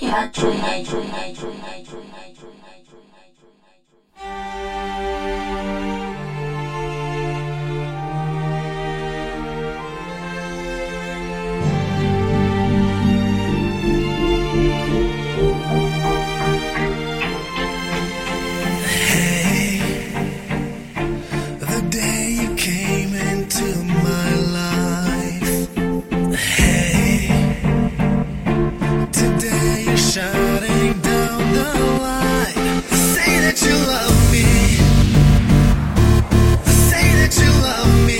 Electrohead. Say that you love me. Say that you love me.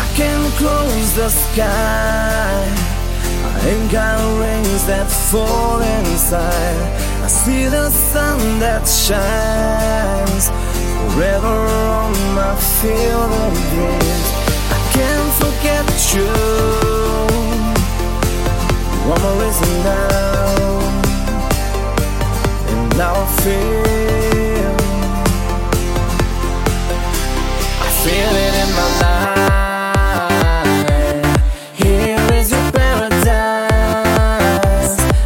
I can close the sky. I ain't got rains that fall inside. I see the sun that shines forever on my field of dreams. I can't forget you. One more reason now, and now I feel. I feel it in my life.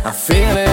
I feel it.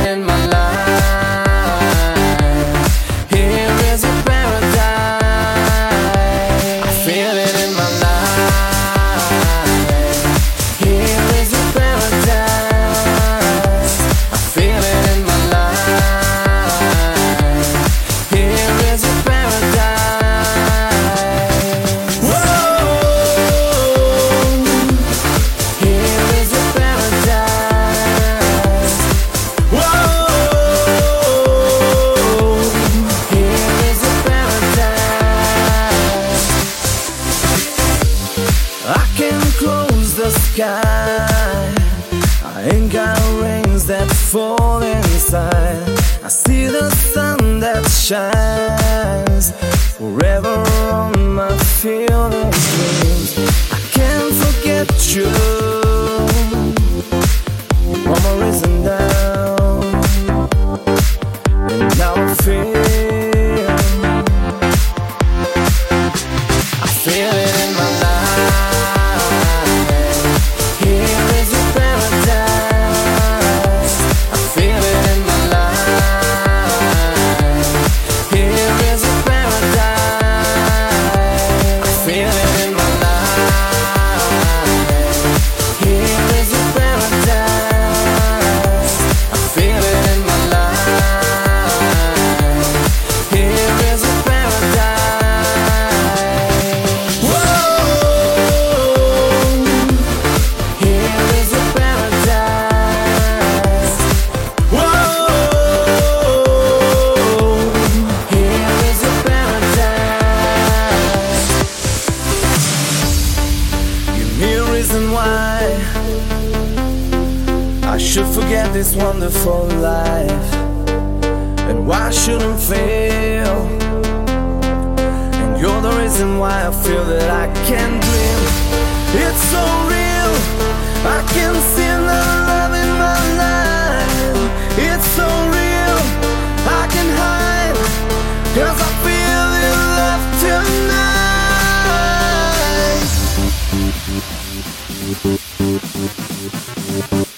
I ain't got rains that fall inside. I see the sun that shines forever on my feelings. I can't forget you. Down, and now I feel. should forget this wonderful life, and why shouldn't fail? And you're the reason why I feel that I can dream. It's so real, I can see the love in my life. It's so real, I can hide, cause I feel in love tonight.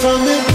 from it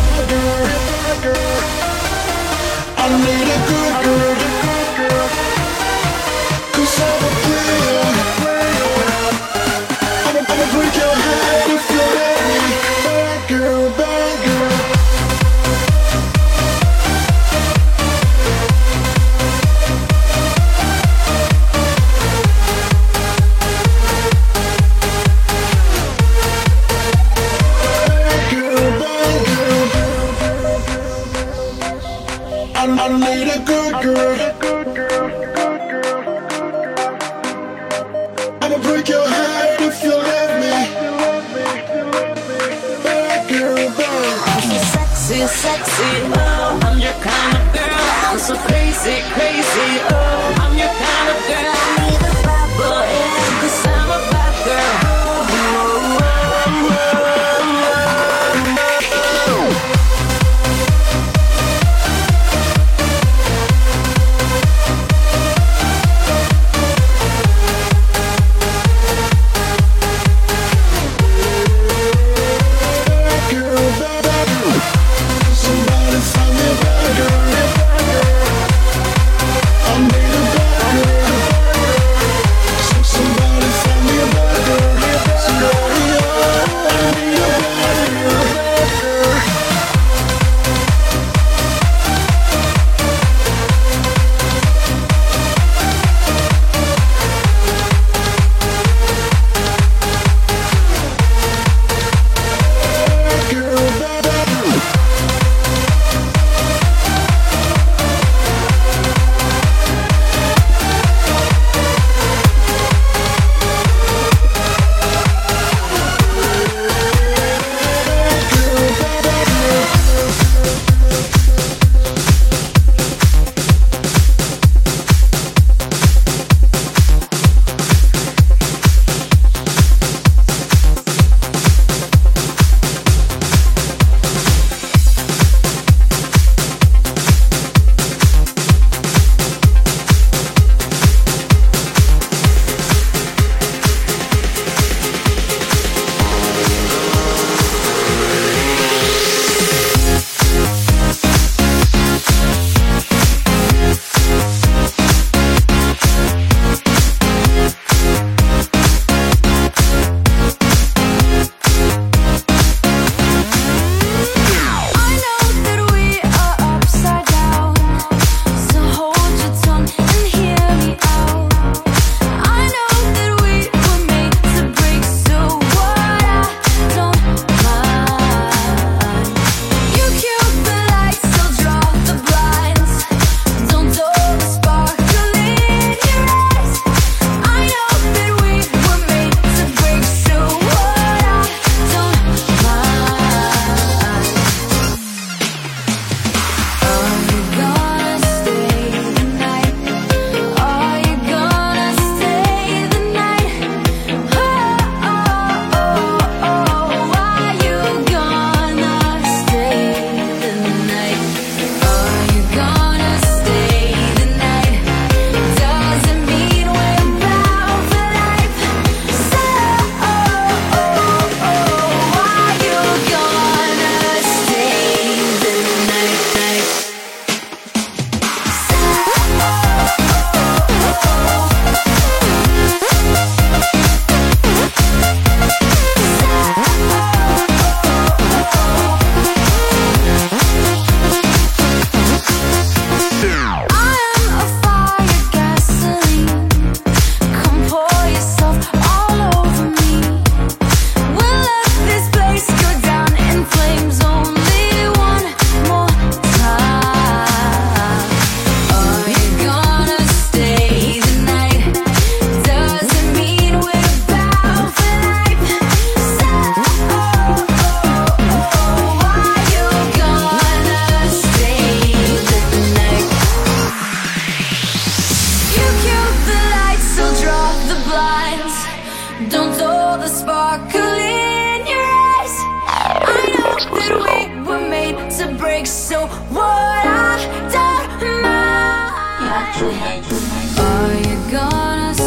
Are you gonna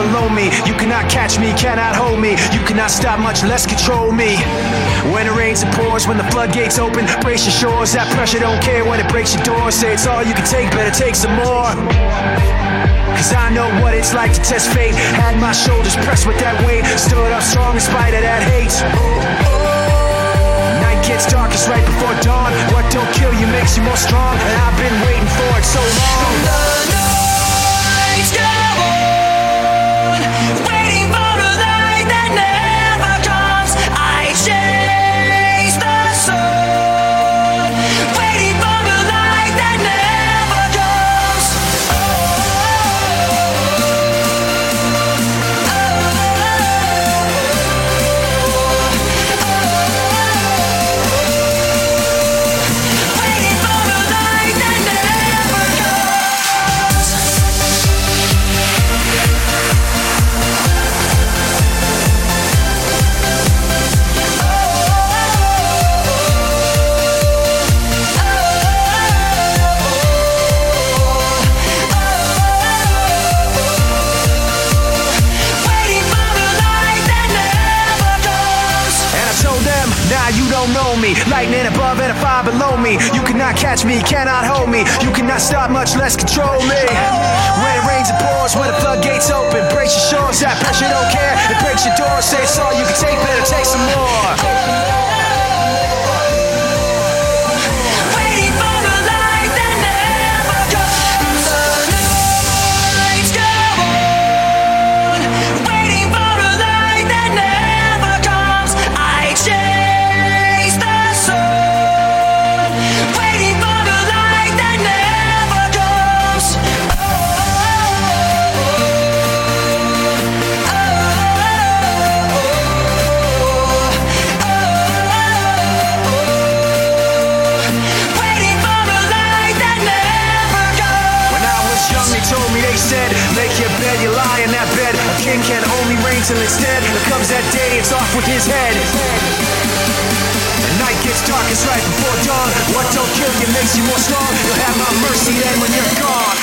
below me. You cannot catch me, cannot hold me. You cannot stop, much less control me. When it rains, it pours. When the floodgates open, brace your shores. That pressure don't care when it breaks your door. Say it's all you can take, better take some more. Cause I know what it's like to test fate. Had my shoulders pressed with that weight. Stood up strong in spite of that hate. Night gets darkest right before dawn. What don't kill you makes you more strong. And I've been waiting for it so long on. Catch me, cannot hold me. You cannot stop, much less control me. When it rains, it pours. When the floodgates open, brace your shores. That pressure don't care. It breaks your door. Say it's all you can take, better take some more. King can only reign till it's dead. There comes that day, it's off with his head. The night gets darkest right before dawn. What don't kill you makes you more strong. You'll have my mercy then when you're gone.